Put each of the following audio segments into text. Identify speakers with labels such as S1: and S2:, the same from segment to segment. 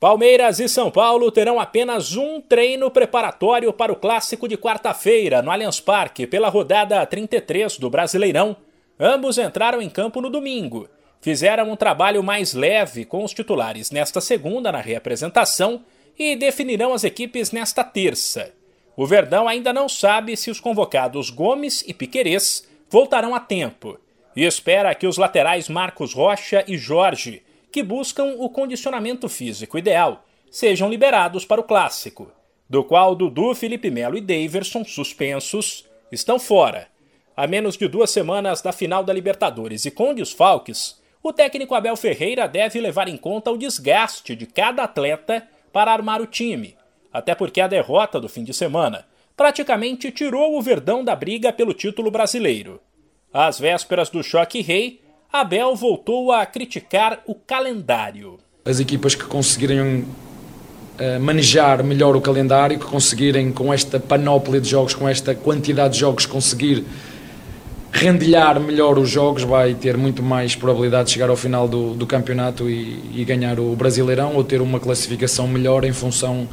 S1: Palmeiras e São Paulo terão apenas um treino preparatório para o clássico de quarta-feira no Allianz Parque pela rodada 33 do Brasileirão. Ambos entraram em campo no domingo. Fizeram um trabalho mais leve com os titulares nesta segunda na reapresentação e definirão as equipes nesta terça. O Verdão ainda não sabe se os convocados Gomes e Piquerez voltarão a tempo e espera que os laterais Marcos Rocha e Jorge que buscam o condicionamento físico ideal sejam liberados para o clássico, do qual Dudu, Felipe Melo e Daverson, suspensos, estão fora. A menos de duas semanas da final da Libertadores e com desfalques, o técnico Abel Ferreira deve levar em conta o desgaste de cada atleta para armar o time, até porque a derrota do fim de semana praticamente tirou o Verdão da briga pelo título brasileiro. Às vésperas do choque rei, Abel voltou a criticar o calendário.
S2: As equipas que conseguirem uh, manejar melhor o calendário, que conseguirem com esta panóplia de jogos, com esta quantidade de jogos, conseguir rendilhar melhor os jogos, vai ter muito mais probabilidade de chegar ao final do, do campeonato e, e ganhar o Brasileirão ou ter uma classificação melhor em função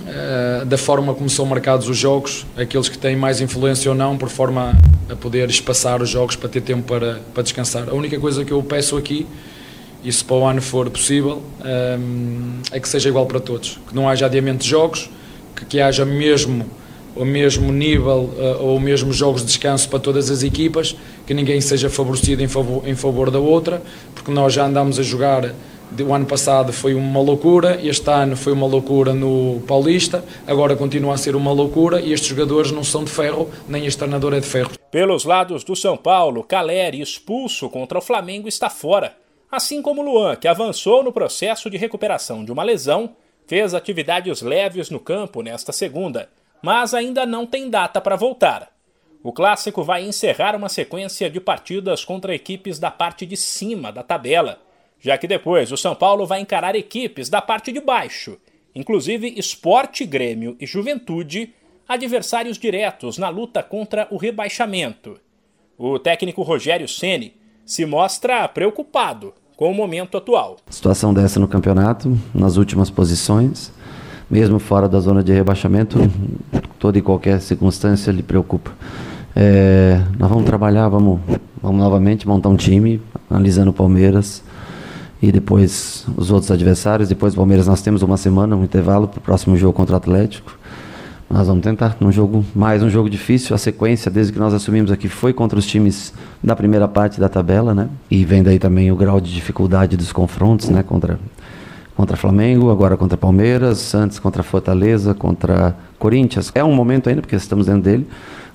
S2: uh, da forma como são marcados os jogos, aqueles que têm mais influência ou não, por forma a poder espaçar os jogos para ter tempo para, para descansar. A única coisa que eu peço aqui, e se para o ano for possível, um, é que seja igual para todos, que não haja adiamento de jogos, que, que haja mesmo o mesmo nível uh, ou mesmo jogos de descanso para todas as equipas, que ninguém seja favorecido em favor, em favor da outra, porque nós já andamos a jogar o ano passado foi uma loucura, este ano foi uma loucura no Paulista, agora continua a ser uma loucura e estes jogadores não são de ferro, nem este treinador é de ferro.
S1: Pelos lados do São Paulo, Caleri, expulso contra o Flamengo, está fora. Assim como Luan, que avançou no processo de recuperação de uma lesão, fez atividades leves no campo nesta segunda, mas ainda não tem data para voltar. O clássico vai encerrar uma sequência de partidas contra equipes da parte de cima da tabela já que depois o São Paulo vai encarar equipes da parte de baixo, inclusive Esporte, Grêmio e Juventude, adversários diretos na luta contra o rebaixamento. O técnico Rogério Ceni se mostra preocupado com o momento atual.
S3: Situação dessa no campeonato, nas últimas posições, mesmo fora da zona de rebaixamento, toda e qualquer circunstância lhe preocupa. É, nós vamos trabalhar, vamos, vamos novamente montar um time, analisando o Palmeiras, e depois os outros adversários. Depois o Palmeiras nós temos uma semana, um intervalo para o próximo jogo contra o Atlético. Nós vamos tentar um jogo mais um jogo difícil. A sequência desde que nós assumimos aqui foi contra os times da primeira parte da tabela, né? E vem daí também o grau de dificuldade dos confrontos, né? Contra contra Flamengo, agora contra Palmeiras, Santos contra Fortaleza, contra Corinthians. É um momento ainda porque estamos dentro dele,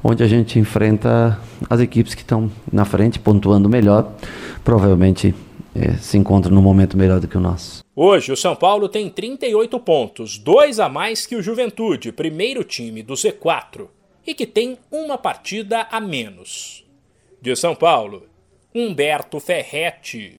S3: onde a gente enfrenta as equipes que estão na frente, pontuando melhor, provavelmente se encontra num momento melhor do que o nosso.
S1: Hoje, o São Paulo tem 38 pontos, dois a mais que o Juventude, primeiro time do Z4, e que tem uma partida a menos. De São Paulo, Humberto Ferretti.